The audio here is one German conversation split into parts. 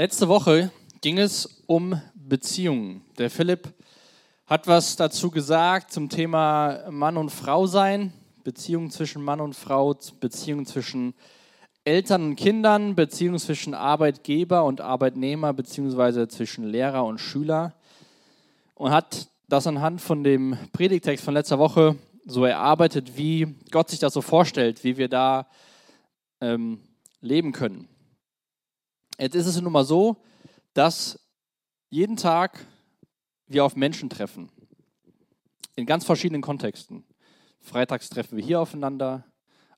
Letzte Woche ging es um Beziehungen. Der Philipp hat was dazu gesagt zum Thema Mann und Frau sein, Beziehungen zwischen Mann und Frau, Beziehungen zwischen Eltern und Kindern, Beziehungen zwischen Arbeitgeber und Arbeitnehmer, beziehungsweise zwischen Lehrer und Schüler. Und hat das anhand von dem Predigtext von letzter Woche so erarbeitet, wie Gott sich das so vorstellt, wie wir da ähm, leben können. Jetzt ist es nun mal so, dass jeden Tag wir auf Menschen treffen. In ganz verschiedenen Kontexten. Freitags treffen wir hier aufeinander.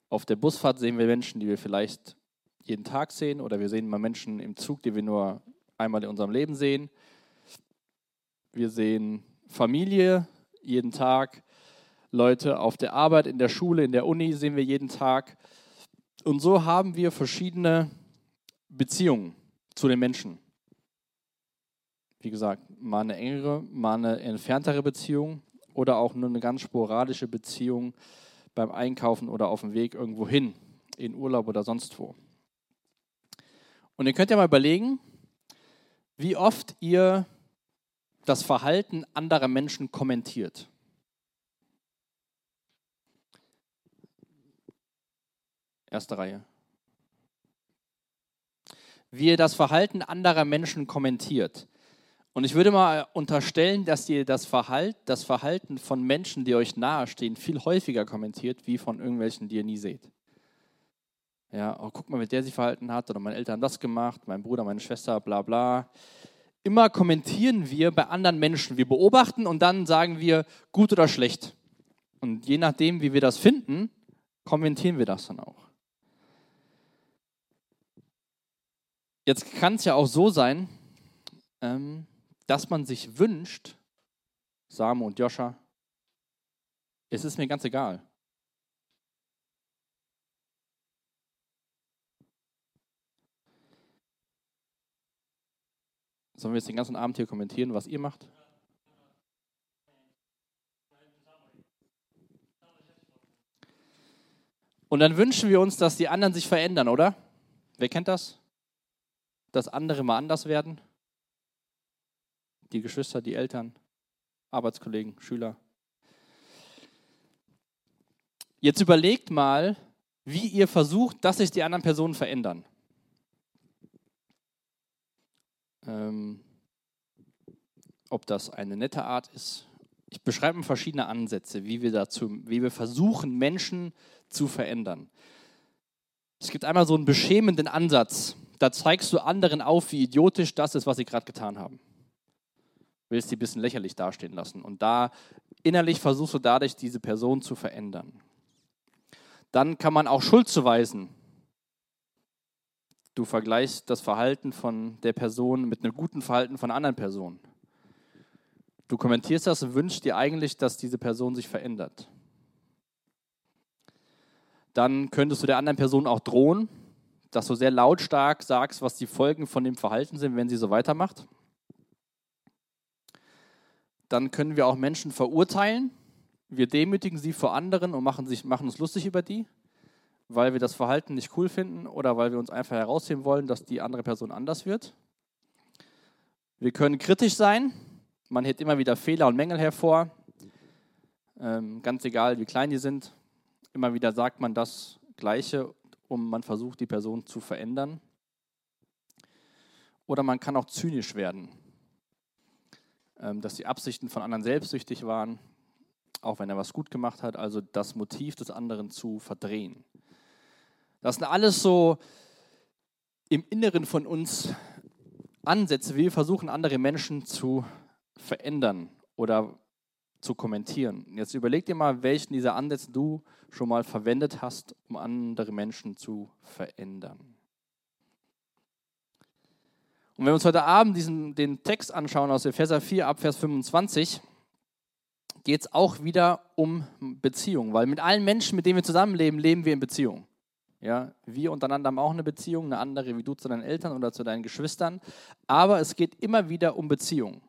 Auf der Busfahrt sehen wir Menschen, die wir vielleicht jeden Tag sehen. Oder wir sehen mal Menschen im Zug, die wir nur einmal in unserem Leben sehen. Wir sehen Familie jeden Tag. Leute auf der Arbeit, in der Schule, in der Uni sehen wir jeden Tag. Und so haben wir verschiedene Beziehungen zu den Menschen. Wie gesagt, mal eine engere, mal eine entferntere Beziehung oder auch nur eine ganz sporadische Beziehung beim Einkaufen oder auf dem Weg irgendwo hin, in Urlaub oder sonst wo. Und ihr könnt ja mal überlegen, wie oft ihr das Verhalten anderer Menschen kommentiert. Erste Reihe. Wie ihr das Verhalten anderer Menschen kommentiert. Und ich würde mal unterstellen, dass ihr das Verhalten, das Verhalten von Menschen, die euch nahestehen, viel häufiger kommentiert, wie von irgendwelchen, die ihr nie seht. Ja, oh, guck mal, wie der sich verhalten hat, oder meine Eltern haben das gemacht, mein Bruder, meine Schwester, bla bla. Immer kommentieren wir bei anderen Menschen. Wir beobachten und dann sagen wir gut oder schlecht. Und je nachdem, wie wir das finden, kommentieren wir das dann auch. Jetzt kann es ja auch so sein, ähm, dass man sich wünscht, Samu und Joscha, es ist mir ganz egal. Sollen wir jetzt den ganzen Abend hier kommentieren, was ihr macht? Und dann wünschen wir uns, dass die anderen sich verändern, oder? Wer kennt das? Dass andere mal anders werden? Die Geschwister, die Eltern, Arbeitskollegen, Schüler. Jetzt überlegt mal, wie ihr versucht, dass sich die anderen Personen verändern. Ähm, ob das eine nette Art ist. Ich beschreibe verschiedene Ansätze, wie wir dazu, wie wir versuchen, Menschen zu verändern. Es gibt einmal so einen beschämenden Ansatz da zeigst du anderen auf, wie idiotisch das ist, was sie gerade getan haben. Willst sie ein bisschen lächerlich dastehen lassen. Und da innerlich versuchst du dadurch, diese Person zu verändern. Dann kann man auch Schuld zuweisen. Du vergleichst das Verhalten von der Person mit einem guten Verhalten von anderen Personen. Du kommentierst das und wünschst dir eigentlich, dass diese Person sich verändert. Dann könntest du der anderen Person auch drohen dass du sehr lautstark sagst, was die Folgen von dem Verhalten sind, wenn sie so weitermacht. Dann können wir auch Menschen verurteilen. Wir demütigen sie vor anderen und machen, sich, machen uns lustig über die, weil wir das Verhalten nicht cool finden oder weil wir uns einfach herausheben wollen, dass die andere Person anders wird. Wir können kritisch sein. Man hebt immer wieder Fehler und Mängel hervor. Ähm, ganz egal, wie klein die sind. Immer wieder sagt man das Gleiche um man versucht, die Person zu verändern. Oder man kann auch zynisch werden, ähm, dass die Absichten von anderen selbstsüchtig waren, auch wenn er was gut gemacht hat, also das Motiv des anderen zu verdrehen. Das sind alles so im Inneren von uns Ansätze, wie wir versuchen, andere Menschen zu verändern oder zu kommentieren. Jetzt überleg dir mal, welchen dieser Ansätze du schon mal verwendet hast, um andere Menschen zu verändern. Und wenn wir uns heute Abend diesen, den Text anschauen aus Epheser 4 ab Vers 25, geht es auch wieder um Beziehung, weil mit allen Menschen, mit denen wir zusammenleben, leben wir in Beziehung. Ja, wir untereinander haben auch eine Beziehung, eine andere wie du zu deinen Eltern oder zu deinen Geschwistern, aber es geht immer wieder um Beziehung.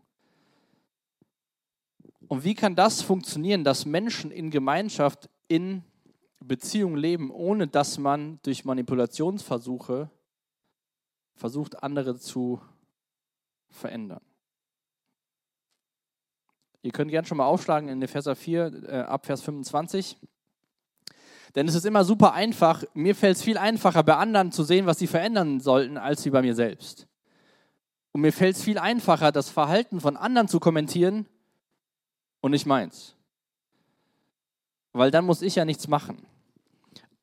Und wie kann das funktionieren, dass Menschen in Gemeinschaft, in Beziehung leben, ohne dass man durch Manipulationsversuche versucht, andere zu verändern. Ihr könnt gerne schon mal aufschlagen in Epheser 4, äh, ab Vers 25. Denn es ist immer super einfach, mir fällt es viel einfacher, bei anderen zu sehen, was sie verändern sollten, als wie bei mir selbst. Und mir fällt es viel einfacher, das Verhalten von anderen zu kommentieren und nicht meins. Weil dann muss ich ja nichts machen.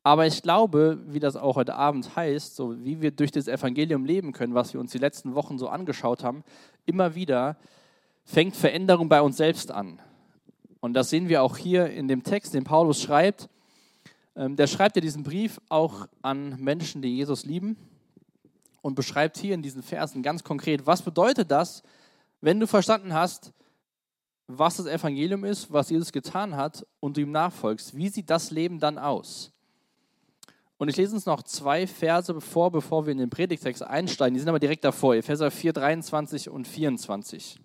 Aber ich glaube, wie das auch heute Abend heißt, so wie wir durch das Evangelium leben können, was wir uns die letzten Wochen so angeschaut haben, immer wieder fängt Veränderung bei uns selbst an. Und das sehen wir auch hier in dem Text, den Paulus schreibt. Ähm, der schreibt ja diesen Brief auch an Menschen, die Jesus lieben und beschreibt hier in diesen Versen ganz konkret, was bedeutet das, wenn du verstanden hast, was das Evangelium ist, was Jesus getan hat und du ihm nachfolgst. Wie sieht das Leben dann aus? Und ich lese uns noch zwei Verse vor, bevor wir in den Predigtext einsteigen. Die sind aber direkt davor, Epheser 4, 23 und 24.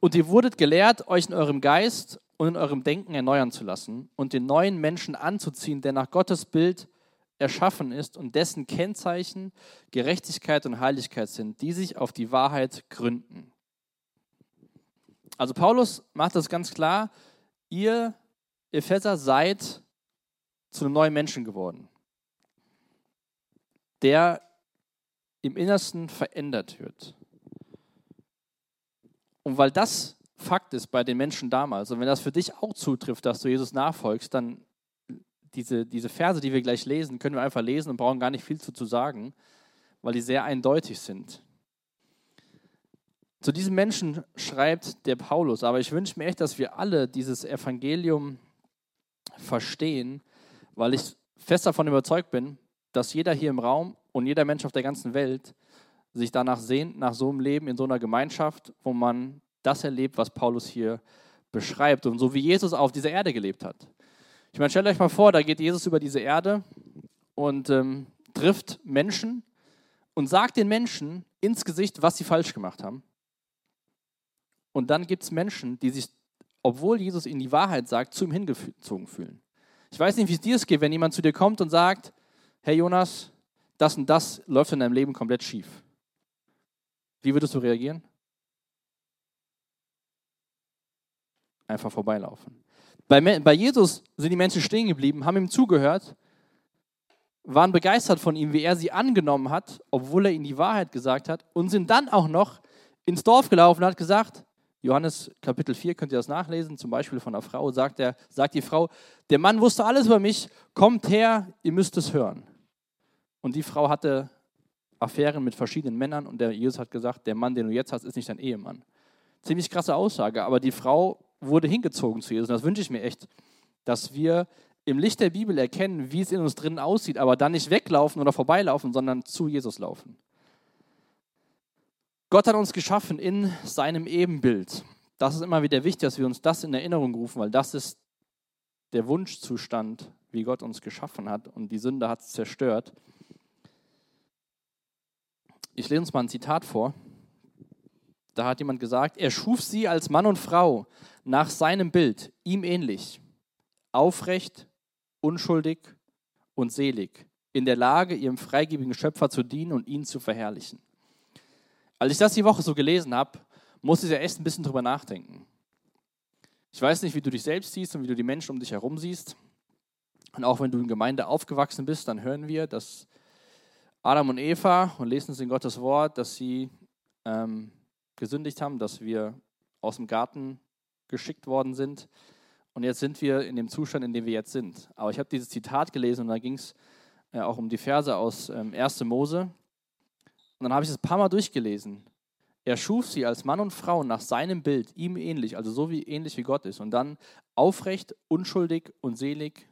Und ihr wurdet gelehrt, euch in eurem Geist und in eurem Denken erneuern zu lassen und den neuen Menschen anzuziehen, der nach Gottes Bild erschaffen ist und dessen Kennzeichen Gerechtigkeit und Heiligkeit sind, die sich auf die Wahrheit gründen. Also Paulus macht das ganz klar, ihr Epheser seid zu einem neuen Menschen geworden, der im Innersten verändert wird. Und weil das Fakt ist bei den Menschen damals, und wenn das für dich auch zutrifft, dass du Jesus nachfolgst, dann diese, diese Verse, die wir gleich lesen, können wir einfach lesen und brauchen gar nicht viel zu, zu sagen, weil die sehr eindeutig sind. Zu diesen Menschen schreibt der Paulus, aber ich wünsche mir echt, dass wir alle dieses Evangelium verstehen, weil ich fest davon überzeugt bin, dass jeder hier im Raum und jeder Mensch auf der ganzen Welt sich danach sehnt, nach so einem Leben in so einer Gemeinschaft, wo man das erlebt, was Paulus hier beschreibt und so wie Jesus auf dieser Erde gelebt hat. Ich meine, stellt euch mal vor, da geht Jesus über diese Erde und ähm, trifft Menschen und sagt den Menschen ins Gesicht, was sie falsch gemacht haben. Und dann gibt es Menschen, die sich, obwohl Jesus ihnen die Wahrheit sagt, zu ihm hingezogen fühlen. Ich weiß nicht, wie es dir geht, wenn jemand zu dir kommt und sagt, hey Jonas, das und das läuft in deinem Leben komplett schief. Wie würdest du reagieren? Einfach vorbeilaufen. Bei, bei Jesus sind die Menschen stehen geblieben, haben ihm zugehört, waren begeistert von ihm, wie er sie angenommen hat, obwohl er ihnen die Wahrheit gesagt hat, und sind dann auch noch ins Dorf gelaufen und hat gesagt, Johannes Kapitel 4 könnt ihr das nachlesen, zum Beispiel von einer Frau, sagt, er, sagt die Frau, der Mann wusste alles über mich, kommt her, ihr müsst es hören. Und die Frau hatte Affären mit verschiedenen Männern und der Jesus hat gesagt, der Mann, den du jetzt hast, ist nicht dein Ehemann. Ziemlich krasse Aussage, aber die Frau wurde hingezogen zu Jesus. Und das wünsche ich mir echt, dass wir im Licht der Bibel erkennen, wie es in uns drinnen aussieht, aber dann nicht weglaufen oder vorbeilaufen, sondern zu Jesus laufen. Gott hat uns geschaffen in seinem Ebenbild. Das ist immer wieder wichtig, dass wir uns das in Erinnerung rufen, weil das ist der Wunschzustand, wie Gott uns geschaffen hat und die Sünde hat es zerstört. Ich lese uns mal ein Zitat vor. Da hat jemand gesagt, er schuf sie als Mann und Frau nach seinem Bild, ihm ähnlich, aufrecht, unschuldig und selig, in der Lage, ihrem freigebigen Schöpfer zu dienen und ihn zu verherrlichen. Als ich das die Woche so gelesen habe, musste ich ja echt ein bisschen drüber nachdenken. Ich weiß nicht, wie du dich selbst siehst und wie du die Menschen um dich herum siehst. Und auch wenn du in Gemeinde aufgewachsen bist, dann hören wir, dass Adam und Eva und lesen es in Gottes Wort, dass sie ähm, gesündigt haben, dass wir aus dem Garten geschickt worden sind. Und jetzt sind wir in dem Zustand, in dem wir jetzt sind. Aber ich habe dieses Zitat gelesen und da ging es äh, auch um die Verse aus ähm, 1. Mose. Und dann habe ich es ein paar Mal durchgelesen. Er schuf sie als Mann und Frau nach seinem Bild, ihm ähnlich, also so wie ähnlich wie Gott ist. Und dann aufrecht, unschuldig und selig.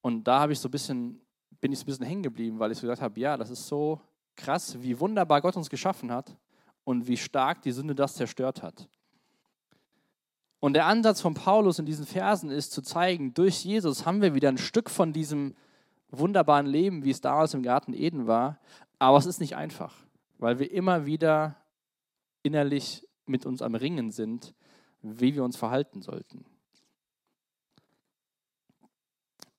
Und da habe ich so ein bisschen bin ich so ein bisschen hängen geblieben, weil ich so gesagt habe, ja, das ist so krass, wie wunderbar Gott uns geschaffen hat und wie stark die Sünde das zerstört hat. Und der Ansatz von Paulus in diesen Versen ist zu zeigen, durch Jesus haben wir wieder ein Stück von diesem wunderbaren Leben, wie es damals im Garten Eden war. Aber es ist nicht einfach, weil wir immer wieder innerlich mit uns am Ringen sind, wie wir uns verhalten sollten.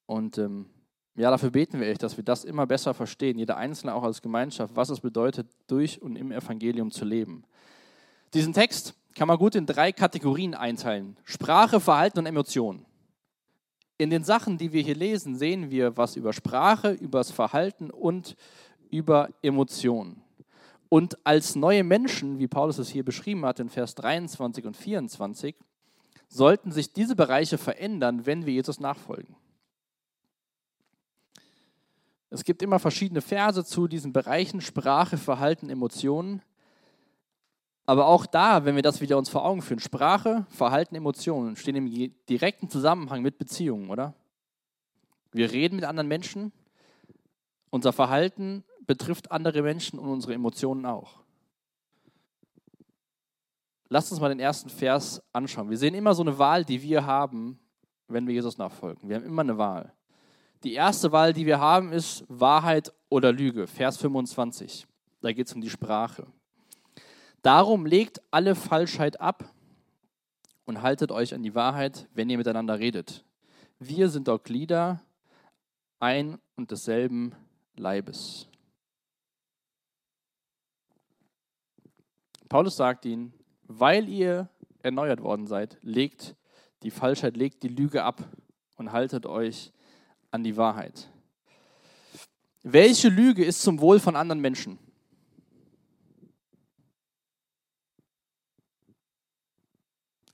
Und ähm, Ja, dafür beten wir echt, dass wir das immer besser verstehen, jeder Einzelne auch als Gemeinschaft, was es bedeutet, durch und im Evangelium zu leben. Diesen Text kann man gut in drei Kategorien einteilen. Sprache, Verhalten und Emotionen. In den Sachen, die wir hier lesen, sehen wir was über Sprache, über das Verhalten und über Emotionen. Und als neue Menschen, wie Paulus es hier beschrieben hat in Vers 23 und 24, sollten sich diese Bereiche verändern, wenn wir Jesus nachfolgen. Es gibt immer verschiedene Verse zu diesen Bereichen Sprache, Verhalten, Emotionen. Aber auch da, wenn wir das wieder uns vor Augen führen, Sprache, Verhalten, Emotionen stehen im direkten Zusammenhang mit Beziehungen, oder? Wir reden mit anderen Menschen, unser Verhalten betrifft andere Menschen und unsere Emotionen auch. Lasst uns mal den ersten Vers anschauen. Wir sehen immer so eine Wahl, die wir haben, wenn wir Jesus nachfolgen. Wir haben immer eine Wahl. Die erste Wahl, die wir haben, ist Wahrheit oder Lüge. Vers 25. Da geht es um die Sprache. Darum legt alle Falschheit ab und haltet euch an die Wahrheit, wenn ihr miteinander redet. Wir sind doch Glieder ein und desselben Leibes. Paulus sagt ihnen, weil ihr erneuert worden seid, legt die Falschheit, legt die Lüge ab und haltet euch an die Wahrheit. Welche Lüge ist zum Wohl von anderen Menschen?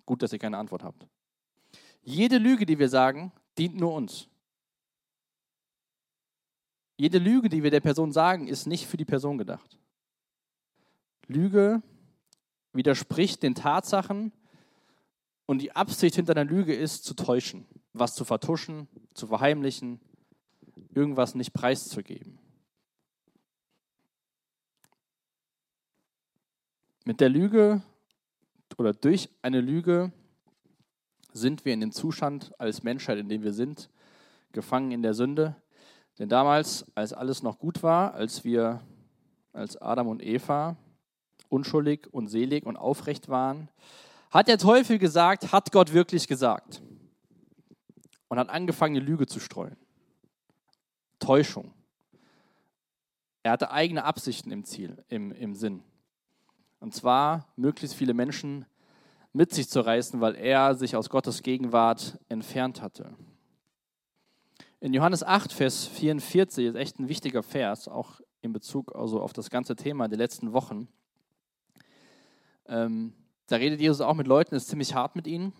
Gut, dass ihr keine Antwort habt. Jede Lüge, die wir sagen, dient nur uns. Jede Lüge, die wir der Person sagen, ist nicht für die Person gedacht. Lüge widerspricht den Tatsachen und die Absicht hinter einer Lüge ist, zu täuschen, was zu vertuschen, zu verheimlichen, irgendwas nicht preiszugeben. Mit der Lüge oder durch eine Lüge sind wir in dem Zustand als Menschheit, in dem wir sind, gefangen in der Sünde. Denn damals, als alles noch gut war, als wir als Adam und Eva unschuldig und selig und aufrecht waren, hat der Teufel gesagt, hat Gott wirklich gesagt. Und hat angefangen, eine Lüge zu streuen. Täuschung. Er hatte eigene Absichten im Ziel, im, im Sinn. Und zwar, möglichst viele Menschen mit sich zu reißen, weil er sich aus Gottes Gegenwart entfernt hatte. In Johannes 8, Vers 44 ist echt ein wichtiger Vers, auch in Bezug also auf das ganze Thema der letzten Wochen. Ähm, da redet Jesus auch mit Leuten, ist ziemlich hart mit ihnen.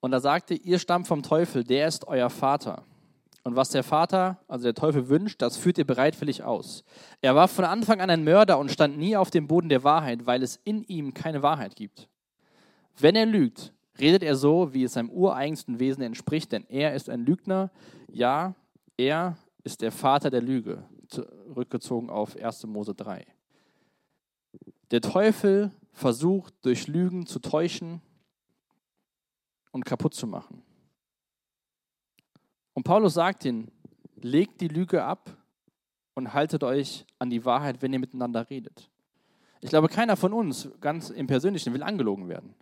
Und da sagte, ihr stammt vom Teufel, der ist euer Vater. Und was der Vater, also der Teufel wünscht, das führt ihr bereitwillig aus. Er war von Anfang an ein Mörder und stand nie auf dem Boden der Wahrheit, weil es in ihm keine Wahrheit gibt. Wenn er lügt, redet er so, wie es seinem ureigensten Wesen entspricht, denn er ist ein Lügner. Ja, er ist der Vater der Lüge, zurückgezogen auf 1. Mose 3. Der Teufel versucht durch Lügen zu täuschen und kaputt zu machen. Und Paulus sagt ihnen, legt die Lüge ab und haltet euch an die Wahrheit, wenn ihr miteinander redet. Ich glaube, keiner von uns, ganz im Persönlichen, will angelogen werden.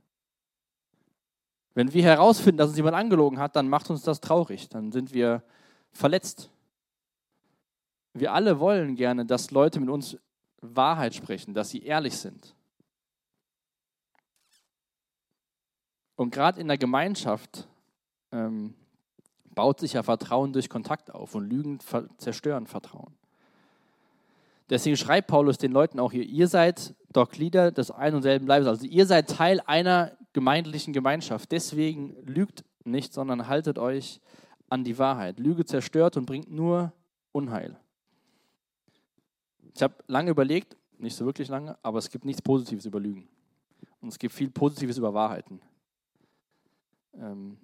Wenn wir herausfinden, dass uns jemand angelogen hat, dann macht uns das traurig, dann sind wir verletzt. Wir alle wollen gerne, dass Leute mit uns Wahrheit sprechen, dass sie ehrlich sind. Und gerade in der Gemeinschaft ähm, baut sich ja Vertrauen durch Kontakt auf und Lügen zerstören Vertrauen. Deswegen schreibt Paulus den Leuten auch hier, ihr seid doch Glieder des einen und selben Leibes. Also ihr seid Teil einer gemeindlichen Gemeinschaft. Deswegen lügt nicht, sondern haltet euch an die Wahrheit. Lüge zerstört und bringt nur Unheil. Ich habe lange überlegt, nicht so wirklich lange, aber es gibt nichts Positives über Lügen. Und es gibt viel Positives über Wahrheiten. Ähm,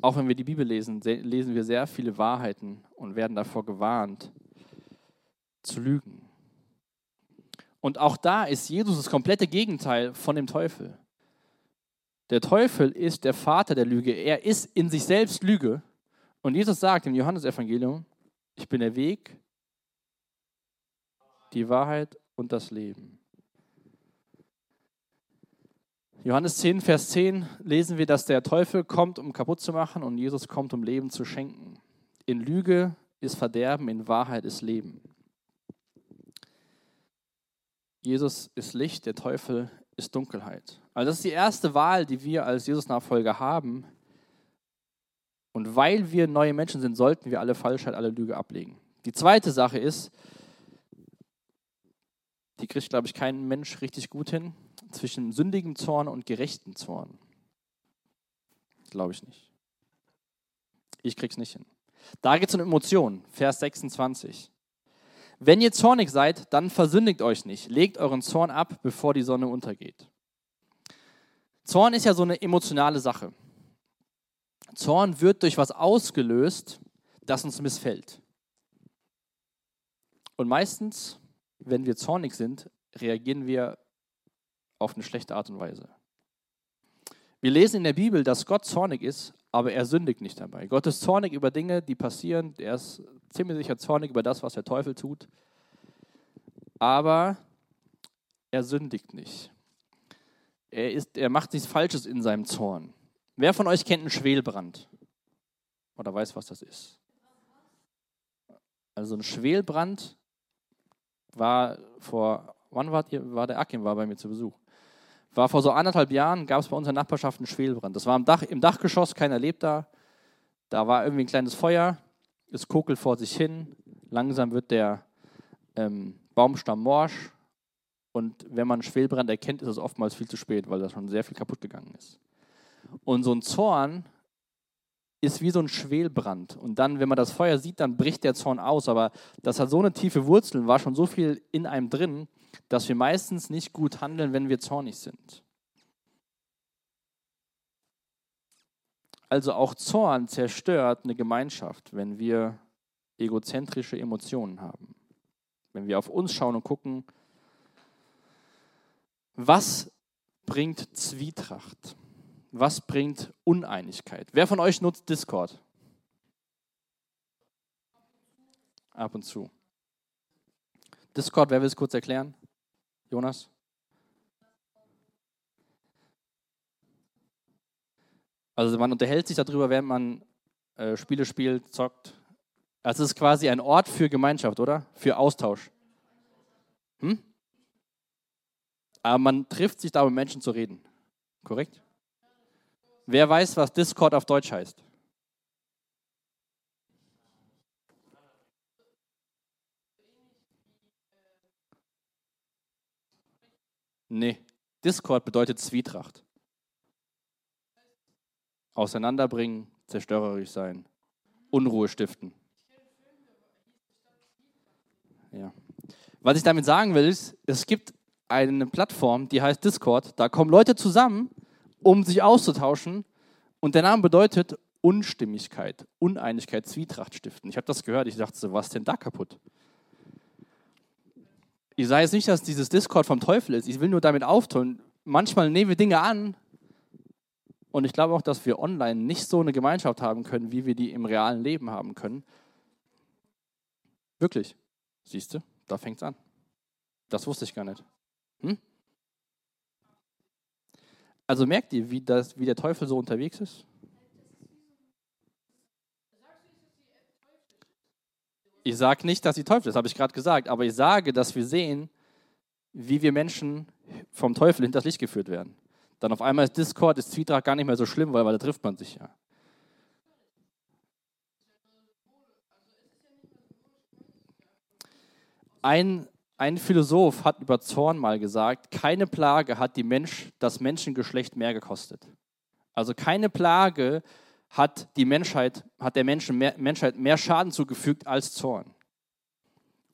auch wenn wir die Bibel lesen, lesen wir sehr viele Wahrheiten und werden davor gewarnt, zu lügen. Und auch da ist Jesus das komplette Gegenteil von dem Teufel. Der Teufel ist der Vater der Lüge. Er ist in sich selbst Lüge. Und Jesus sagt im Johannesevangelium, ich bin der Weg, die Wahrheit und das Leben. Johannes 10, Vers 10 lesen wir, dass der Teufel kommt, um kaputt zu machen und Jesus kommt, um Leben zu schenken. in Lüge ist Verderben, in Wahrheit ist Leben. Jesus ist Licht, der Teufel ist Dunkelheit. Also das ist die erste Wahl, die wir als Jesus-Nachfolger haben. Und weil wir neue Menschen sind, sollten wir alle Falschheit, alle Lüge ablegen. Die zweite Sache ist, die kriegt, glaube ich, kein Mensch richtig gut hin, zwischen sündigem Zorn und gerechtem Zorn. Glaube ich nicht. Ich krieg's nicht hin. Da geht es um Emotionen, Vers 26. Wenn ihr zornig seid, dann versündigt euch nicht. Legt euren Zorn ab, bevor die Sonne untergeht. Zorn ist ja so eine emotionale Sache. Zorn wird durch was ausgelöst, das uns missfällt. Und meistens, wenn wir zornig sind, reagieren wir auf eine schlechte Art und Weise. Wir lesen in der Bibel, dass Gott zornig ist, aber er sündigt nicht dabei. Gott ist zornig über Dinge, die passieren. Er ist ziemlich sicher zornig über das, was der Teufel tut. Aber er sündigt nicht. Er, ist, er macht nichts Falsches in seinem Zorn. Wer von euch kennt einen Schwelbrand? Oder weiß, was das ist? Also ein Schwelbrand war vor, wann war, war der Akim war bei mir zu Besuch? War vor so anderthalb Jahren, gab es bei uns in der Nachbarschaft einen Schwelbrand. Das war im, Dach, im Dachgeschoss, keiner lebt da. Da war irgendwie ein kleines Feuer, es kokelt vor sich hin. Langsam wird der ähm, Baumstamm morsch. Und wenn man Schwelbrand erkennt, ist es oftmals viel zu spät, weil da schon sehr viel kaputt gegangen ist. Und so ein Zorn ist wie so ein Schwelbrand. Und dann, wenn man das Feuer sieht, dann bricht der Zorn aus. Aber das hat so eine tiefe Wurzel, war schon so viel in einem drin, dass wir meistens nicht gut handeln, wenn wir zornig sind. Also auch Zorn zerstört eine Gemeinschaft, wenn wir egozentrische Emotionen haben. Wenn wir auf uns schauen und gucken, was bringt Zwietracht? Was bringt Uneinigkeit? Wer von euch nutzt Discord? Ab und zu. Discord, wer will es kurz erklären? Jonas? Also man unterhält sich darüber, während man äh, Spiele spielt, zockt. Also es ist quasi ein Ort für Gemeinschaft, oder? Für Austausch. Hm? Aber man trifft sich da, um mit Menschen zu reden. Korrekt? Wer weiß, was Discord auf Deutsch heißt? Nee, Discord bedeutet Zwietracht. Auseinanderbringen, zerstörerisch sein, Unruhe stiften. Ja. Was ich damit sagen will, ist, es gibt eine Plattform, die heißt Discord. Da kommen Leute zusammen, um sich auszutauschen. Und der Name bedeutet Unstimmigkeit, Uneinigkeit, Zwietracht stiften. Ich habe das gehört, ich dachte so, was ist denn da kaputt? Ich sage jetzt nicht, dass dieses Discord vom Teufel ist. Ich will nur damit auftun. Manchmal nehmen wir Dinge an. Und ich glaube auch, dass wir online nicht so eine Gemeinschaft haben können, wie wir die im realen Leben haben können. Wirklich. Siehst du, da es an. Das wusste ich gar nicht. Hm? Also merkt ihr, wie, das, wie der Teufel so unterwegs ist? Ich sage nicht, dass sie Teufel ist, habe ich gerade gesagt, aber ich sage, dass wir sehen, wie wir Menschen vom Teufel hinters Licht geführt werden. Dann auf einmal ist Discord, ist Zwietracht gar nicht mehr so schlimm, weil, weil da trifft man sich ja. Ein, ein Philosoph hat über Zorn mal gesagt, keine Plage hat die Mensch, das Menschengeschlecht mehr gekostet. Also keine Plage hat, die Menschheit, hat der Menschen mehr, Menschheit mehr Schaden zugefügt als Zorn.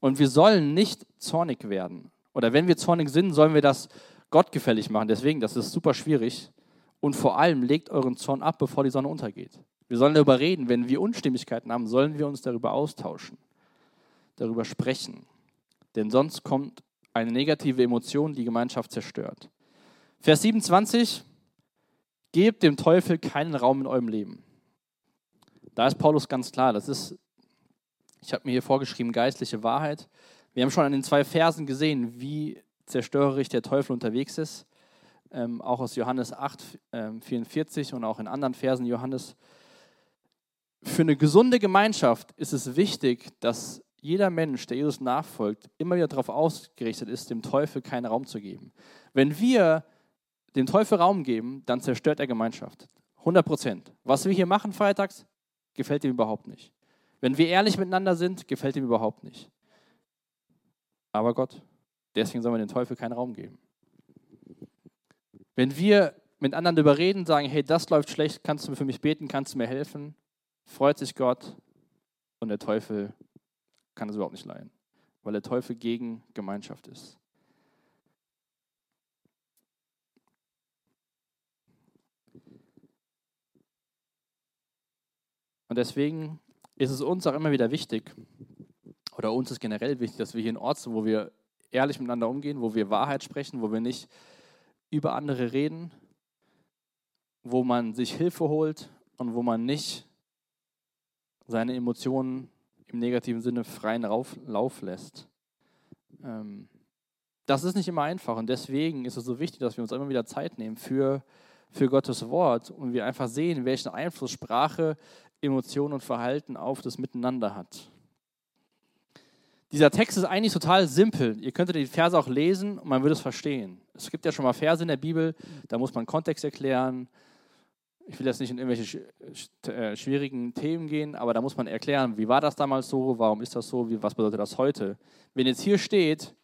Und wir sollen nicht zornig werden. Oder wenn wir zornig sind, sollen wir das gottgefällig machen. Deswegen, das ist super schwierig. Und vor allem legt euren Zorn ab, bevor die Sonne untergeht. Wir sollen darüber reden. Wenn wir Unstimmigkeiten haben, sollen wir uns darüber austauschen, darüber sprechen. Denn sonst kommt eine negative Emotion, die Gemeinschaft zerstört. Vers 27, gebt dem Teufel keinen Raum in eurem Leben. Da ist Paulus ganz klar, das ist, ich habe mir hier vorgeschrieben, geistliche Wahrheit. Wir haben schon an den zwei Versen gesehen, wie zerstörerisch der Teufel unterwegs ist. Ähm, auch aus Johannes 8, ähm, 44 und auch in anderen Versen Johannes. für eine gesunde Gemeinschaft ist es wichtig, dass jeder Mensch, der Jesus nachfolgt, immer wieder darauf ausgerichtet ist, dem Teufel keinen Raum zu geben. Wenn wir dem Teufel Raum geben, dann zerstört er Gemeinschaft. 100 Prozent. Was wir hier machen freitags, gefällt ihm überhaupt nicht. Wenn wir ehrlich miteinander sind, gefällt ihm überhaupt nicht. Aber Gott, deswegen sollen wir dem Teufel keinen Raum geben. Wenn wir mit anderen überreden, sagen, hey, das läuft schlecht, kannst du für mich beten, kannst du mir helfen, freut sich Gott und der Teufel kann es überhaupt nicht leiden, weil der Teufel gegen Gemeinschaft ist. Und deswegen ist es uns auch immer wieder wichtig, oder uns ist generell wichtig, dass wir hier in Ort sind, wo wir ehrlich miteinander umgehen, wo wir Wahrheit sprechen, wo wir nicht über andere reden, wo man sich Hilfe holt und wo man nicht seine Emotionen im negativen Sinne freien Lauf, lässt. Ähm, das ist nicht immer einfach und deswegen ist es so wichtig, dass wir uns immer wieder Zeit nehmen für, für Gottes Wort und wir einfach sehen, welchen Einfluss Sprache, Emotionen und Verhalten auf das Miteinander hat. Dieser Text ist eigentlich total simpel. Ihr könntet die Verse auch lesen und man würde es verstehen. Es gibt ja schon mal Verse in der Bibel, da muss man Kontext erklären, ich will jetzt nicht in irgendwelche äh, schwierigen Themen gehen, aber da muss man erklären, wie war das damals so, warum ist das so, was bedeutet das heute. Wenn jetzt hier steht,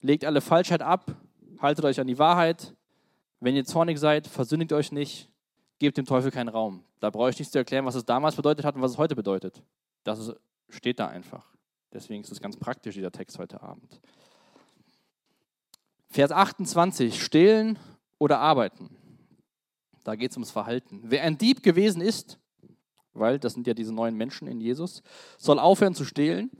legt alle Falschheit ab, haltet euch an die Wahrheit, wenn ihr zornig seid, versündigt euch nicht, gebt dem Teufel keinen Raum. Da brauche ich nicht zu erklären, was es damals bedeutet hat und was es heute bedeutet. Das steht da einfach. Deswegen ist es ganz praktisch, dieser Text heute Abend. Vers 28, stehlen oder arbeiten. Da geht es ums Verhalten. Wer ein Dieb gewesen ist, weil das sind ja diese neuen Menschen in Jesus, soll aufhören zu stehlen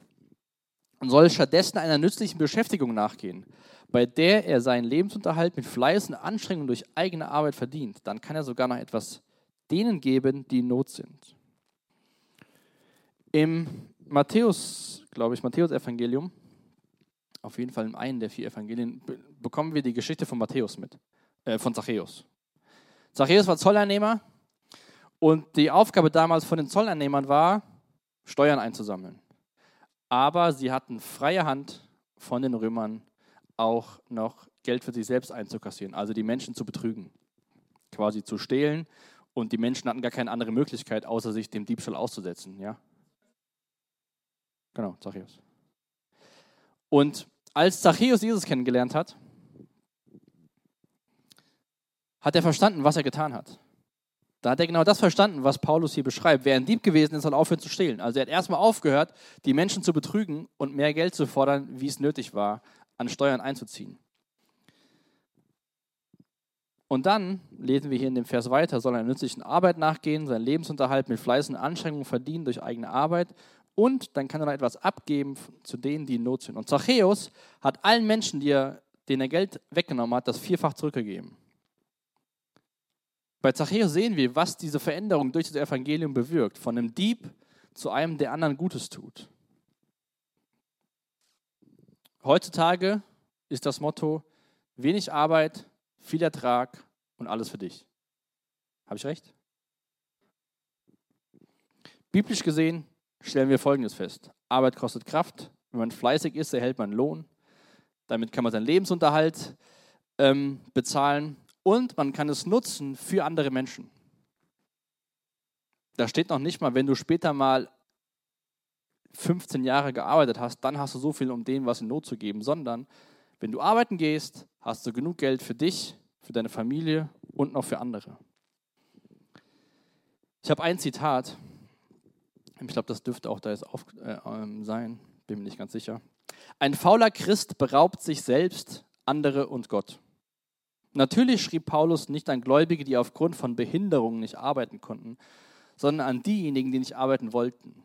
und soll stattdessen einer nützlichen Beschäftigung nachgehen, bei der er seinen Lebensunterhalt mit Fleiß und Anstrengung durch eigene Arbeit verdient. Dann kann er sogar noch etwas denen geben, die in Not sind. Im Matthäus, glaube ich, Matthäus-Evangelium, auf jeden Fall in einem der vier Evangelien, bekommen wir die Geschichte von Matthäus mit, äh, von Zachäus. Zachäus war Zolleinnehmer und die Aufgabe damals von den Zolleinnehmern war, Steuern einzusammeln. Aber sie hatten freie Hand von den Römern auch noch Geld für sich selbst einzukassieren, also die Menschen zu betrügen, quasi zu stehlen. Und die Menschen hatten gar keine andere Möglichkeit, außer sich dem Diebstahl auszusetzen. Ja? Genau, Zachäus. Und als Zachäus Jesus kennengelernt hat, hat er verstanden, was er getan hat. Da hat er genau das verstanden, was Paulus hier beschreibt. Wer ein Dieb gewesen ist, soll aufhören zu stehlen. Also er hat erstmal aufgehört, die Menschen zu betrügen und mehr Geld zu fordern, wie es nötig war, an Steuern einzuziehen. Und dann lesen wir hier in dem Vers weiter, soll einer nützlichen Arbeit nachgehen, seinen Lebensunterhalt mit Fleiß und Anstrengung verdienen durch eigene Arbeit und dann kann er noch etwas abgeben zu denen, die in Not sind. Und Zachäus hat allen Menschen, er, denen er Geld weggenommen hat, das vierfach zurückgegeben. Bei Zachäus sehen wir, was diese Veränderung durch das Evangelium bewirkt. Von einem Dieb zu einem, der anderen Gutes tut. Heutzutage ist das Motto wenig Arbeit, viel Ertrag und alles für dich. Habe ich recht? Biblisch gesehen stellen wir Folgendes fest. Arbeit kostet Kraft. Wenn man fleißig ist, erhält man Lohn. Damit kann man seinen Lebensunterhalt ähm, bezahlen und man kann es nutzen für andere Menschen. Da steht noch nicht mal, wenn du später mal 15 Jahre gearbeitet hast, dann hast du so viel, um denen was in Not zu geben, sondern wenn du arbeiten gehst, hast du genug Geld für dich, für deine Familie und noch für andere. Ich habe ein Zitat, ich glaube, das dürfte auch da jetzt auf, äh, ähm, sein, bin mir nicht ganz sicher. Ein fauler Christ beraubt sich selbst, andere und Gott. Natürlich schrieb Paulus nicht an Gläubige, die aufgrund von Behinderungen nicht arbeiten konnten, sondern an diejenigen, die nicht arbeiten wollten.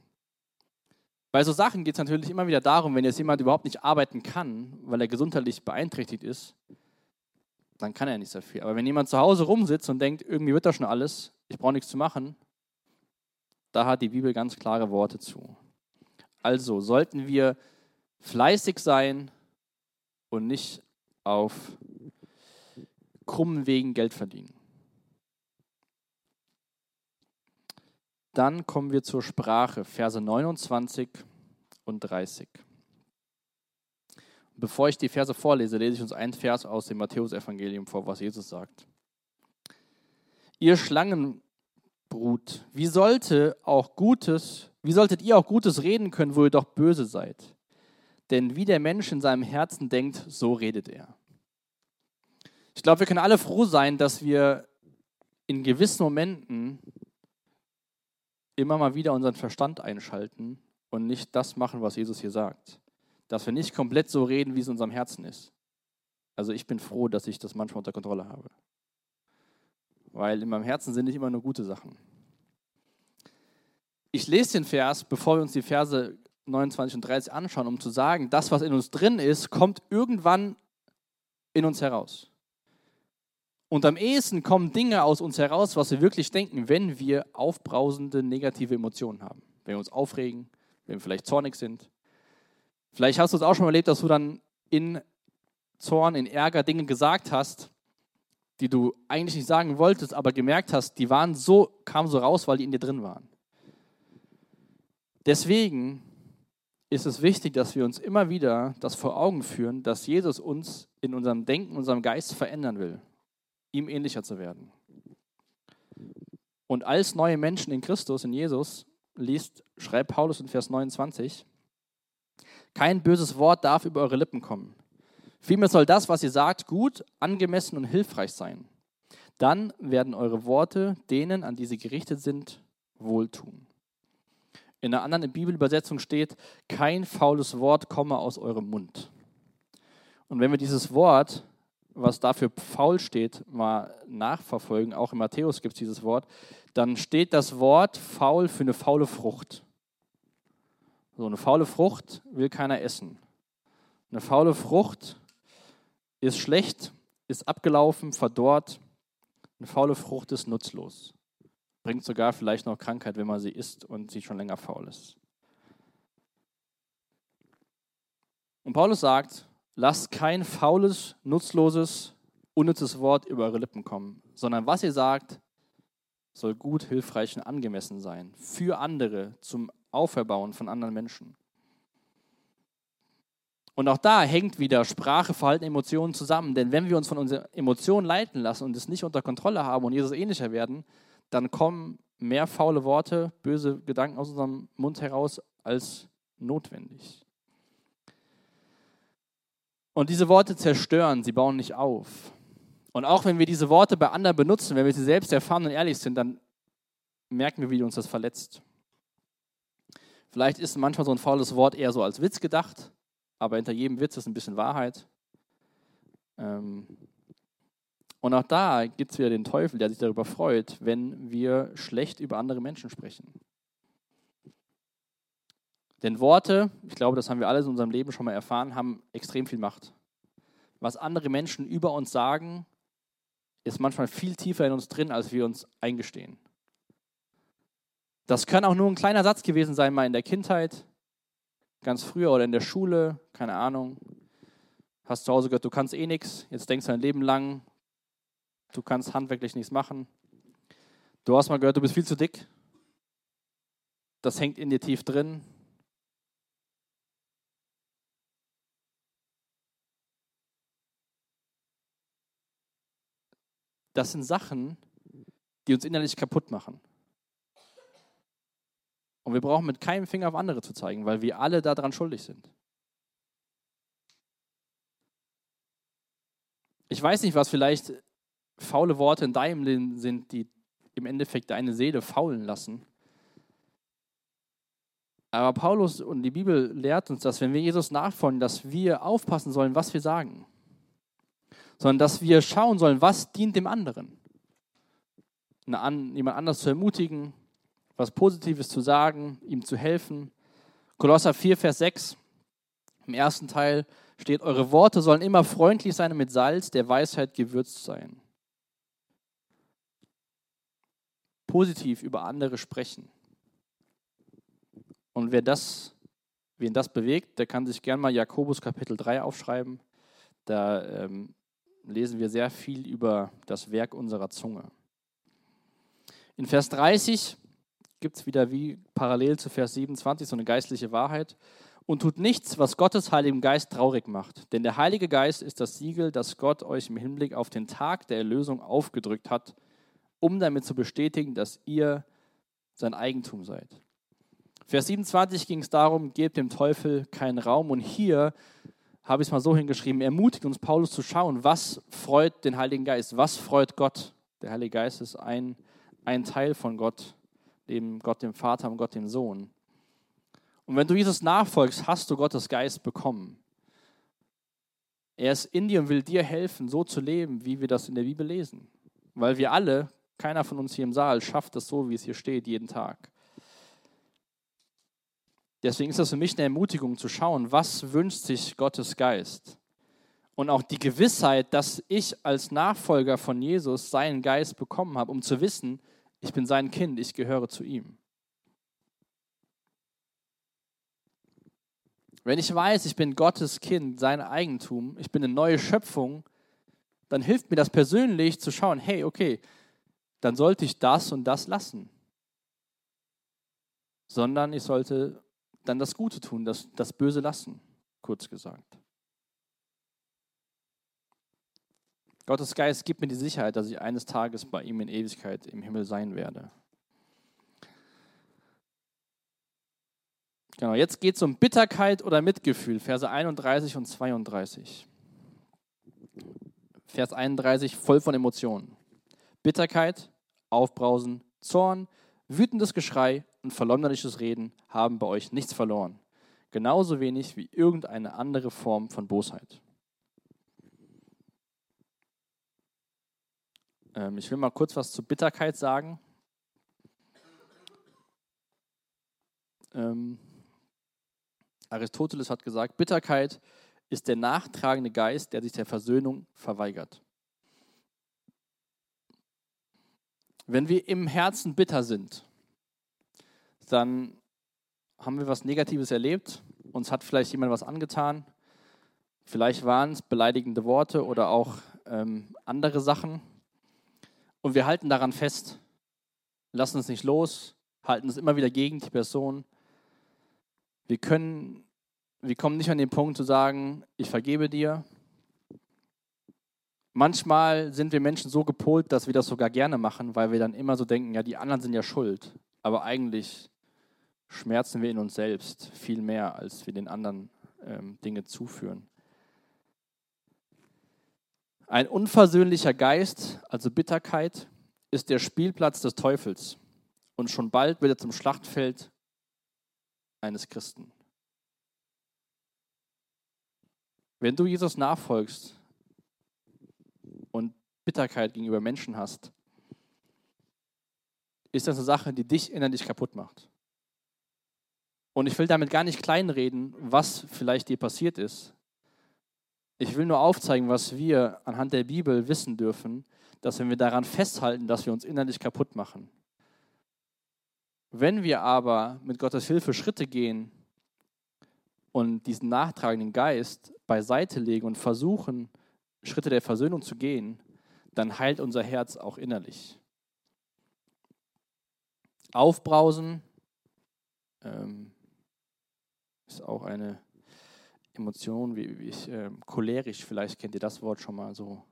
Bei so Sachen geht es natürlich immer wieder darum, wenn jetzt jemand überhaupt nicht arbeiten kann, weil er gesundheitlich beeinträchtigt ist, dann kann er nichts dafür. Aber wenn jemand zu Hause rumsitzt und denkt, irgendwie wird das schon alles, ich brauche nichts zu machen, da hat die Bibel ganz klare Worte zu. Also sollten wir fleißig sein und nicht auf krummen Wegen Geld verdienen. dann kommen wir zur Sprache, Verse 29 und 30. Bevor ich die Verse vorlese, lese ich uns einen Vers aus dem Matthäusevangelium vor, was Jesus sagt. Ihr Schlangenbrut, wie sollte auch Gutes, wie solltet ihr auch Gutes reden können, wo ihr doch böse seid? Denn wie der Mensch in seinem Herzen denkt, so redet er. Ich glaube, wir können alle froh sein, dass wir in gewissen Momenten immer mal wieder unseren Verstand einschalten und nicht das machen, was Jesus hier sagt. Dass wir nicht komplett so reden, wie es in unserem Herzen ist. Also ich bin froh, dass ich das manchmal unter Kontrolle habe. Weil in meinem Herzen sind nicht immer nur gute Sachen. Ich lese den Vers, bevor wir uns die Verse 29 und 30 anschauen, um zu sagen, das, was in uns drin ist, kommt irgendwann in uns heraus. Und am ehesten kommen Dinge aus uns heraus, was wir wirklich denken, wenn wir aufbrausende negative Emotionen haben. Wenn wir uns aufregen, wenn wir vielleicht zornig sind. Vielleicht hast du es auch schon erlebt, dass du dann in Zorn, in Ärger Dinge gesagt hast, die du eigentlich nicht sagen wolltest, aber gemerkt hast, die waren so, kamen so raus, weil die in dir drin waren. Deswegen ist es wichtig, dass wir uns immer wieder das vor Augen führen, dass Jesus uns in unserem Denken, unserem Geist verändern will ihm ähnlicher zu werden. Und als neue Menschen in Christus, in Jesus, liest, schreibt Paulus in Vers 29, kein böses Wort darf über eure Lippen kommen. Vielmehr soll das, was ihr sagt, gut, angemessen und hilfreich sein. Dann werden eure Worte denen, an die sie gerichtet sind, wohltun. In einer anderen Bibelübersetzung steht, kein faules Wort komme aus eurem Mund. Und wenn wir dieses Wort was dafür faul steht, mal nachverfolgen, auch in Matthäus gibt es dieses Wort, dann steht das Wort faul für eine faule Frucht. So eine faule Frucht will keiner essen. Eine faule Frucht ist schlecht, ist abgelaufen, verdorrt. Eine faule Frucht ist nutzlos. Bringt sogar vielleicht noch Krankheit, wenn man sie isst und sie schon länger faul ist. Und Paulus sagt, Lasst kein faules, nutzloses, unnützes Wort über eure Lippen kommen, sondern was ihr sagt, soll gut, hilfreich und angemessen sein. Für andere, zum Auferbauen von anderen Menschen. Und auch da hängt wieder Sprache, Verhalten, Emotionen zusammen. Denn wenn wir uns von unseren Emotionen leiten lassen und es nicht unter Kontrolle haben und Jesus ähnlicher werden, dann kommen mehr faule Worte, böse Gedanken aus unserem Mund heraus als notwendig. Und diese Worte zerstören, sie bauen nicht auf. Und auch wenn wir diese Worte bei anderen benutzen, wenn wir sie selbst erfahren und ehrlich sind, dann merken wir, wie uns das verletzt. Vielleicht ist manchmal so ein faules Wort eher so als Witz gedacht, aber hinter jedem Witz ist ein bisschen Wahrheit. Ähm, und auch da gibt es wieder den Teufel, der sich darüber freut, wenn wir schlecht über andere Menschen sprechen. Denn Worte, ich glaube, das haben wir alle in unserem Leben schon mal erfahren, haben extrem viel Macht. Was andere Menschen über uns sagen, ist manchmal viel tiefer in uns drin, als wir uns eingestehen. Das kann auch nur ein kleiner Satz gewesen sein, mal in der Kindheit, ganz früher oder in der Schule, keine Ahnung. Hast zu Hause gehört, du kannst eh nichts, jetzt denkst du dein Leben lang, du kannst handwerklich nichts machen. Du hast mal gehört, du bist viel zu dick. Das hängt in dir tief drin. Das sind Sachen, die uns innerlich kaputt machen. Und wir brauchen mit keinem Finger auf andere zu zeigen, weil wir alle daran schuldig sind. Ich weiß nicht, was vielleicht faule Worte in deinem Leben sind, die im Endeffekt deine Seele faulen lassen. Aber Paulus und die Bibel lehrt uns, dass wenn wir Jesus nachfolgen, dass wir aufpassen sollen, was wir sagen sondern dass wir schauen sollen, was dient dem anderen. jemand anders zu ermutigen, was Positives zu sagen, ihm zu helfen. Kolosser 4, Vers 6, im ersten Teil steht, eure Worte sollen immer freundlich sein und mit Salz der Weisheit gewürzt sein. Positiv über andere sprechen. Und wer das, wen das bewegt, der kann sich gerne mal Jakobus Kapitel 3 aufschreiben. Da ähm, lesen wir sehr viel über das Werk unserer Zunge. In Vers 30 gibt es wieder wie parallel zu Vers 27 so eine geistliche Wahrheit. Und tut nichts, was Gottes Heiligen Geist traurig macht. Denn der Heilige Geist ist das Siegel, das Gott euch im Hinblick auf den Tag der Erlösung aufgedrückt hat, um damit zu bestätigen, dass ihr sein Eigentum seid. Vers 27 ging es darum, gebt dem Teufel keinen Raum. Und hier habe ich es mal so hingeschrieben, ermutigt uns Paulus zu schauen, was freut den Heiligen Geist, was freut Gott. Der Heilige Geist ist ein, ein Teil von Gott, dem Gott dem Vater und Gott dem Sohn. Und wenn du Jesus nachfolgst, hast du Gottes Geist bekommen. Er ist in dir und will dir helfen, so zu leben, wie wir das in der Bibel lesen. Weil wir alle, keiner von uns hier im Saal, schafft es so, wie es hier steht, jeden Tag. Deswegen ist das für mich eine Ermutigung zu schauen, was wünscht sich Gottes Geist. Und auch die Gewissheit, dass ich als Nachfolger von Jesus seinen Geist bekommen habe, um zu wissen, ich bin sein Kind, ich gehöre zu ihm. Wenn ich weiß, ich bin Gottes Kind, sein Eigentum, ich bin eine neue Schöpfung, dann hilft mir das persönlich zu schauen, hey, okay, dann sollte ich das und das lassen. Sondern ich sollte dann das Gute tun, das, das Böse lassen, kurz gesagt. Gottes Geist gibt mir die Sicherheit, dass ich eines Tages bei ihm in Ewigkeit im Himmel sein werde. Genau, jetzt geht es um Bitterkeit oder Mitgefühl, Verse 31 und 32. Vers 31, voll von Emotionen. Bitterkeit, Aufbrausen, Zorn, wütendes Geschrei und verleumderisches Reden haben bei euch nichts verloren. Genauso wenig wie irgendeine andere Form von Bosheit. Ähm, ich will mal kurz was zu Bitterkeit sagen. Ähm, Aristoteles hat gesagt, Bitterkeit ist der nachtragende Geist, der sich der Versöhnung verweigert. Wenn wir im Herzen bitter sind, dann haben wir was Negatives erlebt, uns hat vielleicht jemand was angetan, vielleicht waren es beleidigende Worte oder auch ähm, andere Sachen und wir halten daran fest, lassen es nicht los, halten es immer wieder gegen die Person. Wir können, wir kommen nicht an den Punkt zu sagen, ich vergebe dir. Manchmal sind wir Menschen so gepolt, dass wir das sogar gerne machen, weil wir dann immer so denken, ja, die anderen sind ja schuld. Aber eigentlich schmerzen wir in uns selbst viel mehr, als wir den anderen ähm, Dinge zuführen. Ein unversöhnlicher Geist, also Bitterkeit, ist der Spielplatz des Teufels und schon bald wird er zum Schlachtfeld eines Christen. Wenn du Jesus nachfolgst und Bitterkeit gegenüber Menschen hast, ist das eine Sache, die dich innerlich kaputt macht. Und ich will damit gar nicht kleinreden, was vielleicht dir passiert ist. Ich will nur aufzeigen, was wir anhand der Bibel wissen dürfen, dass wenn wir daran festhalten, dass wir uns innerlich kaputt machen. Wenn wir aber mit Gottes Hilfe Schritte gehen und diesen nachtragenden Geist beiseite legen und versuchen, Schritte der Versöhnung zu gehen, dann heilt unser Herz auch innerlich. Aufbrausen, ähm, ist auch eine Emotion, wie, wie ich, äh, cholerisch, vielleicht kennt ihr das Wort schon mal so,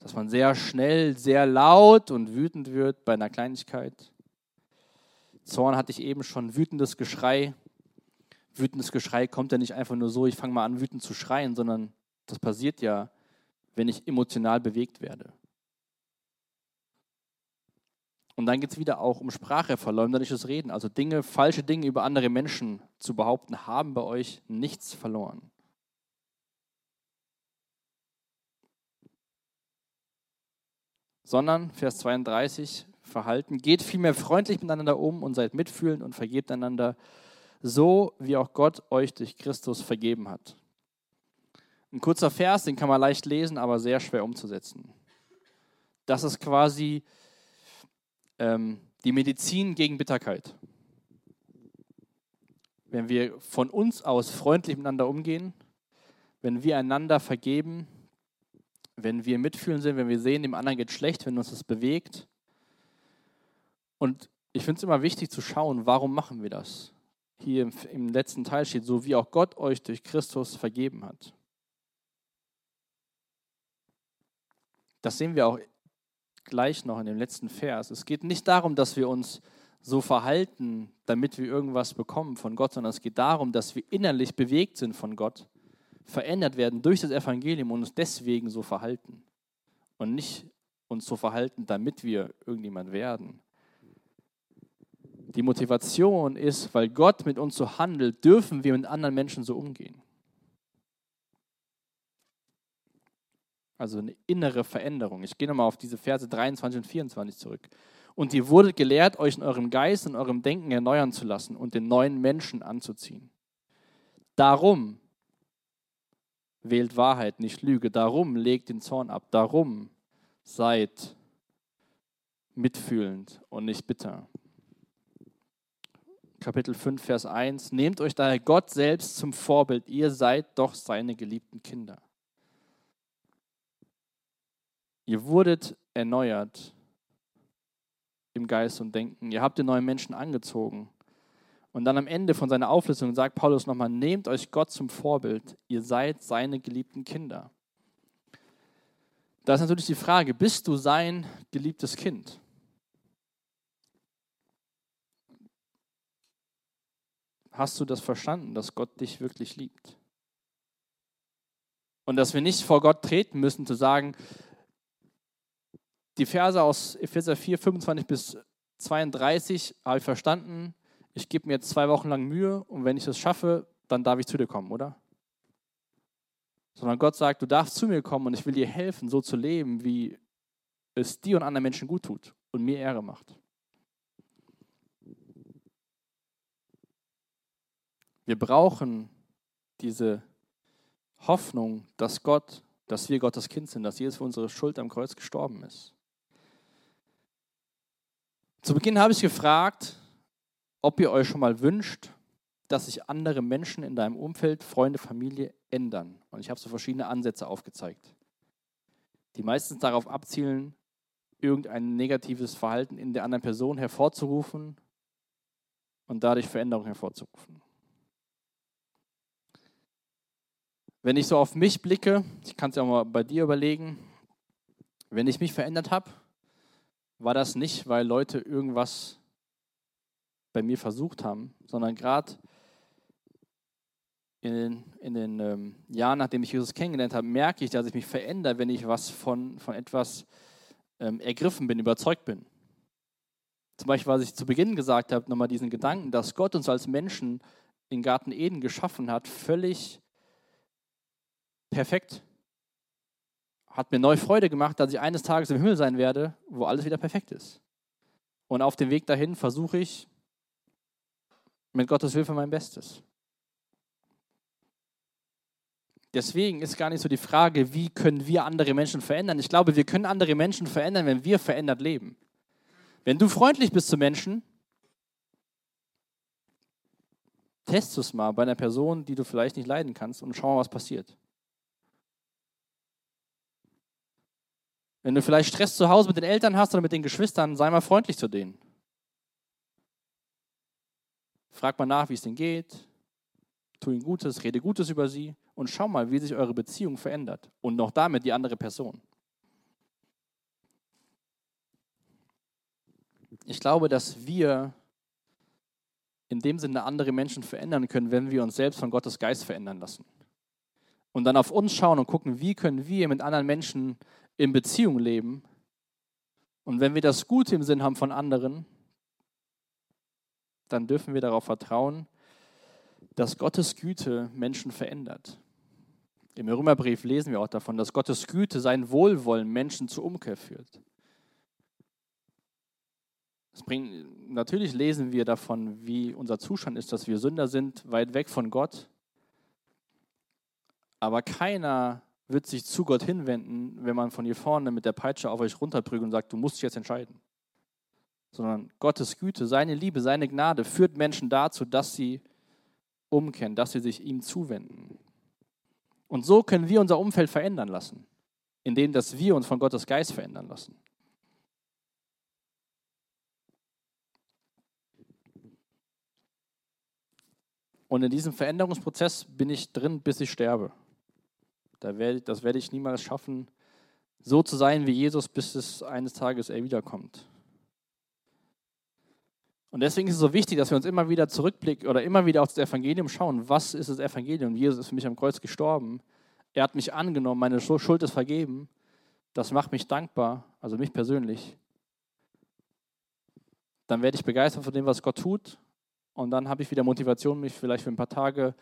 dass man sehr schnell, sehr laut und wütend wird bei einer Kleinigkeit. Zorn hatte ich eben schon, wütendes Geschrei. Wütendes Geschrei kommt ja nicht einfach nur so, ich fange mal an, wütend zu schreien, sondern das passiert ja, wenn ich emotional bewegt werde. Und dann geht es wieder auch um Sprache, verleumderisches Reden. Also Dinge, falsche Dinge über andere Menschen zu behaupten, haben bei euch nichts verloren. Sondern, Vers 32, Verhalten, geht vielmehr freundlich miteinander um und seid mitfühlend und vergebt einander, so wie auch Gott euch durch Christus vergeben hat. Ein kurzer Vers, den kann man leicht lesen, aber sehr schwer umzusetzen. Das ist quasi ähm, die Medizin gegen Bitterkeit. Wenn wir von uns aus freundlich miteinander umgehen, wenn wir einander vergeben, wenn wir mitfühlen sind, wenn wir sehen, dem anderen geht schlecht, wenn uns das bewegt. Und ich finde es immer wichtig zu schauen, warum machen wir das? Hier im, im letzten Teil steht, so wie auch Gott euch durch Christus vergeben hat. Das sehen wir auch gleich noch in dem letzten Vers. Es geht nicht darum, dass wir uns so verhalten, damit wir irgendwas bekommen von Gott, sondern es geht darum, dass wir innerlich bewegt sind von Gott, verändert werden durch das Evangelium und uns deswegen so verhalten. Und nicht uns so verhalten, damit wir irgendjemand werden. Die Motivation ist, weil Gott mit uns so handelt, dürfen wir mit anderen Menschen so umgehen. Also eine innere Veränderung. Ich gehe nochmal auf diese Verse 23 und 24 zurück. Und ihr wurdet gelehrt, euch in eurem Geist und eurem Denken erneuern zu lassen und den neuen Menschen anzuziehen. Darum wählt Wahrheit, nicht Lüge. Darum legt den Zorn ab. Darum seid mitfühlend und nicht bitter. Kapitel 5, Vers 1. Nehmt euch daher Gott selbst zum Vorbild. Ihr seid doch seine geliebten Kinder. Ihr wurdet erneuert im Geist und Denken. Ihr habt den neuen Menschen angezogen. Und dann am Ende von seiner Auflistung sagt Paulus nochmal, nehmt euch Gott zum Vorbild. Ihr seid seine geliebten Kinder. Da ist natürlich die Frage, bist du sein geliebtes Kind? Hast du das verstanden, dass Gott dich wirklich liebt? Und dass wir nicht vor Gott treten müssen, zu sagen, die Verse aus Epheser 4, 25 bis 32 habe ich verstanden. Ich gebe mir jetzt zwei Wochen lang Mühe und wenn ich das schaffe, dann darf ich zu dir kommen, oder? Sondern Gott sagt, du darfst zu mir kommen und ich will dir helfen, so zu leben, wie es dir und anderen Menschen gut tut und mir Ehre macht. Wir brauchen diese Hoffnung, dass Gott, dass wir Gottes Kind sind, dass Jesus für unsere Schuld am Kreuz gestorben ist. Zu Beginn habe ich gefragt, ob ihr euch schon mal wünscht, dass sich andere Menschen in deinem Umfeld, Freunde, Familie ändern. Und ich habe so verschiedene Ansätze aufgezeigt, die meistens darauf abzielen, irgendein negatives Verhalten in der anderen Person hervorzurufen und dadurch Veränderung hervorzurufen. Wenn ich so auf mich blicke, ich kann es ja auch mal bei dir überlegen, wenn ich mich verändert habe, war das nicht, weil Leute irgendwas bei mir versucht haben, sondern gerade in den, in den ähm, Jahren, nachdem ich Jesus kennengelernt habe, merke ich, dass ich mich verändere, wenn ich was von, von etwas ähm, ergriffen bin, überzeugt bin. Zum Beispiel, was ich zu Beginn gesagt habe, nochmal diesen Gedanken, dass Gott uns als Menschen in Garten Eden geschaffen hat, völlig perfekt hat mir neue Freude gemacht, dass ich eines Tages im Himmel sein werde, wo alles wieder perfekt ist. Und auf dem Weg dahin versuche ich mit Gottes Hilfe mein Bestes. Deswegen ist gar nicht so die Frage, wie können wir andere Menschen verändern. Ich glaube, wir können andere Menschen verändern, wenn wir verändert leben. Wenn du freundlich bist zu Menschen, test es mal bei einer Person, die du vielleicht nicht leiden kannst und schau mal, was passiert. Wenn du vielleicht Stress zu Hause mit den Eltern hast oder mit den Geschwistern, sei mal freundlich zu denen. Frag mal nach, wie es denen geht. Tu ihnen Gutes, rede Gutes über sie und schau mal, wie sich eure Beziehung verändert. Und noch damit die andere Person. Ich glaube, dass wir in dem Sinne andere Menschen verändern können, wenn wir uns selbst von Gottes Geist verändern lassen. Und dann auf uns schauen und gucken, wie können wir mit anderen Menschen in Beziehung leben. Und wenn wir das Gute im Sinn haben von anderen, dann dürfen wir darauf vertrauen, dass Gottes Güte Menschen verändert. Im Römerbrief lesen wir auch davon, dass Gottes Güte, sein Wohlwollen Menschen zur Umkehr führt. Bringt, natürlich lesen wir davon, wie unser Zustand ist, dass wir Sünder sind, weit weg von Gott. Aber keiner wird sich zu Gott hinwenden, wenn man von hier vorne mit der Peitsche auf euch runterprügelt und sagt, du musst dich jetzt entscheiden. Sondern Gottes Güte, seine Liebe, seine Gnade führt Menschen dazu, dass sie umkehren, dass sie sich ihm zuwenden. Und so können wir unser Umfeld verändern lassen, indem dass wir uns von Gottes Geist verändern lassen. Und in diesem Veränderungsprozess bin ich drin, bis ich sterbe. Da werde, das werde ich niemals schaffen, so zu sein wie Jesus, bis es eines Tages er wiederkommt. Und deswegen ist es so wichtig, dass wir uns immer wieder zurückblicken oder immer wieder auf das Evangelium schauen. Was ist das Evangelium? Jesus ist für mich am Kreuz gestorben. Er hat mich angenommen, meine Schuld ist vergeben. Das macht mich dankbar, also mich persönlich. Dann werde ich begeistert von dem, was Gott tut. Und dann habe ich wieder Motivation, mich vielleicht für ein paar Tage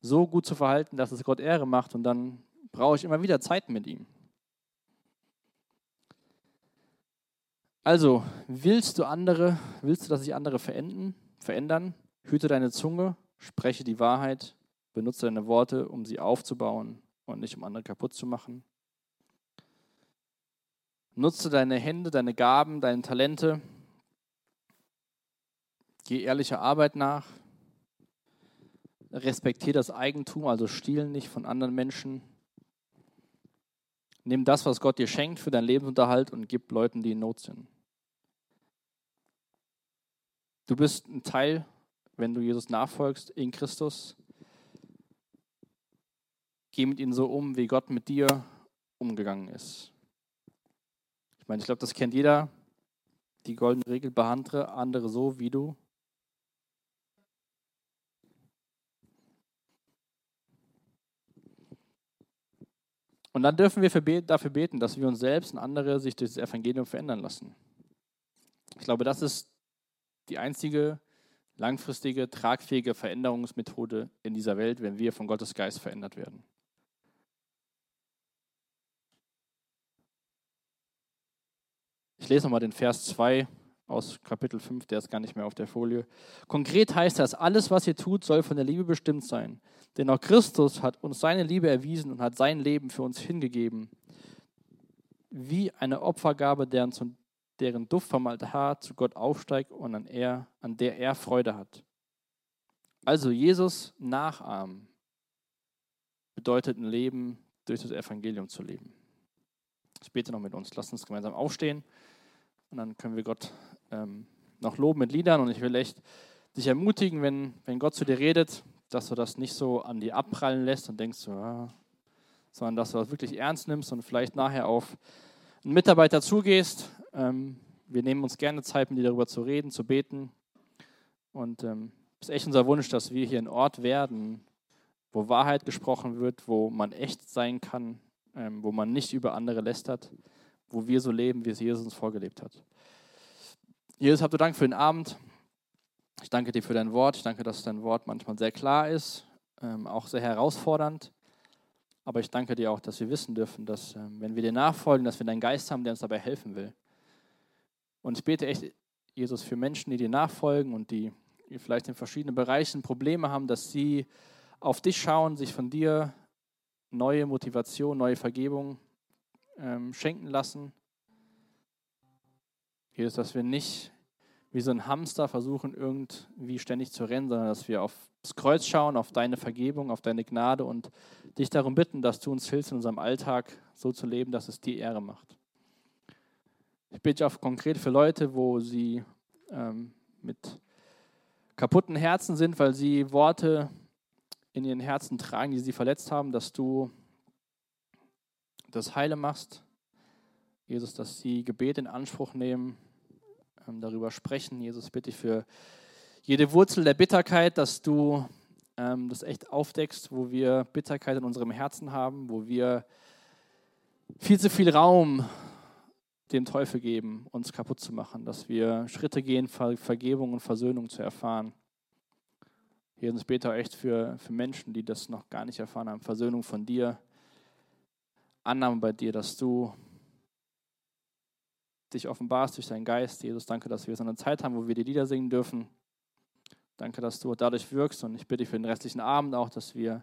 so gut zu verhalten, dass es Gott Ehre macht. Und dann brauche ich immer wieder Zeit mit ihm. Also, willst du andere, willst du, dass sich andere verenden, verändern? Hüte deine Zunge, spreche die Wahrheit, benutze deine Worte, um sie aufzubauen und nicht um andere kaputt zu machen. Nutze deine Hände, deine Gaben, deine Talente. Geh ehrlicher Arbeit nach. Respektiere das Eigentum, also stiehl nicht von anderen Menschen. Nimm das, was Gott dir schenkt für deinen Lebensunterhalt und gib Leuten, die in Not sind. Du bist ein Teil, wenn du Jesus nachfolgst, in Christus. Geh mit ihnen so um, wie Gott mit dir umgegangen ist. Ich meine, ich glaube, das kennt jeder. Die goldene Regel, behandle andere so, wie du Und dann dürfen wir dafür beten, dass wir uns selbst und andere sich durch das Evangelium verändern lassen. Ich glaube, das ist die einzige langfristige, tragfähige Veränderungsmethode in dieser Welt, wenn wir von Gottes Geist verändert werden. Ich lese nochmal den Vers 2 aus Kapitel 5, der ist gar nicht mehr auf der Folie. Konkret heißt das, alles, was ihr tut, soll von der Liebe bestimmt sein. Denn auch Christus hat uns seine Liebe erwiesen und hat sein Leben für uns hingegeben, wie eine Opfergabe, deren, deren Duft vom Altar zu Gott aufsteigt und an, er, an der er Freude hat. Also Jesus nachahmen bedeutet ein Leben durch das Evangelium zu leben. Ich bete noch mit uns. Lasst uns gemeinsam aufstehen und dann können wir Gott ähm, noch loben mit Liedern. Und ich will echt dich ermutigen, wenn, wenn Gott zu dir redet, dass du das nicht so an dir abprallen lässt und denkst, ah, sondern dass du das wirklich ernst nimmst und vielleicht nachher auf einen Mitarbeiter zugehst. Ähm, wir nehmen uns gerne Zeit, mit dir darüber zu reden, zu beten. Und ähm, es ist echt unser Wunsch, dass wir hier ein Ort werden, wo Wahrheit gesprochen wird, wo man echt sein kann, ähm, wo man nicht über andere lästert, wo wir so leben, wie es Jesus uns vorgelebt hat. Jesus, habt du Dank für den Abend. Ich danke dir für dein Wort. Ich danke, dass dein Wort manchmal sehr klar ist, ähm, auch sehr herausfordernd. Aber ich danke dir auch, dass wir wissen dürfen, dass ähm, wenn wir dir nachfolgen, dass wir deinen Geist haben, der uns dabei helfen will. Und ich bete echt, Jesus, für Menschen, die dir nachfolgen und die vielleicht in verschiedenen Bereichen Probleme haben, dass sie auf dich schauen, sich von dir neue Motivation, neue Vergebung ähm, schenken lassen Jesus, dass wir nicht wie so ein Hamster versuchen, irgendwie ständig zu rennen, sondern dass wir aufs Kreuz schauen, auf deine Vergebung, auf deine Gnade und dich darum bitten, dass du uns hilfst, in unserem Alltag so zu leben, dass es dir Ehre macht. Ich bitte auch konkret für Leute, wo sie ähm, mit kaputten Herzen sind, weil sie Worte in ihren Herzen tragen, die sie verletzt haben, dass du das Heile machst, Jesus, dass sie Gebet in Anspruch nehmen, darüber sprechen. Jesus, bitte ich für jede Wurzel der Bitterkeit, dass du ähm, das echt aufdeckst, wo wir Bitterkeit in unserem Herzen haben, wo wir viel zu viel Raum dem Teufel geben, uns kaputt zu machen, dass wir Schritte gehen, Ver Vergebung und Versöhnung zu erfahren. Jesus, bete echt für, für Menschen, die das noch gar nicht erfahren haben, Versöhnung von dir, Annahme bei dir, dass du dich offenbarst durch deinen Geist. Jesus, danke, dass wir so eine Zeit haben, wo wir die Lieder singen dürfen. Danke, dass du dadurch wirkst und ich bitte dich für den restlichen Abend auch, dass wir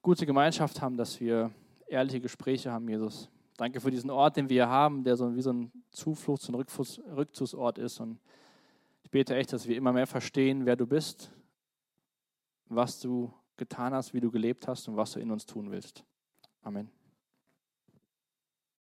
gute Gemeinschaft haben, dass wir ehrliche Gespräche haben, Jesus. Danke für diesen Ort, den wir hier haben, der so wie so ein Zufluchts- und Rückzugsort ist. Und ich bete echt, dass wir immer mehr verstehen, wer du bist, was du getan hast, wie du gelebt hast und was du in uns tun willst. Amen.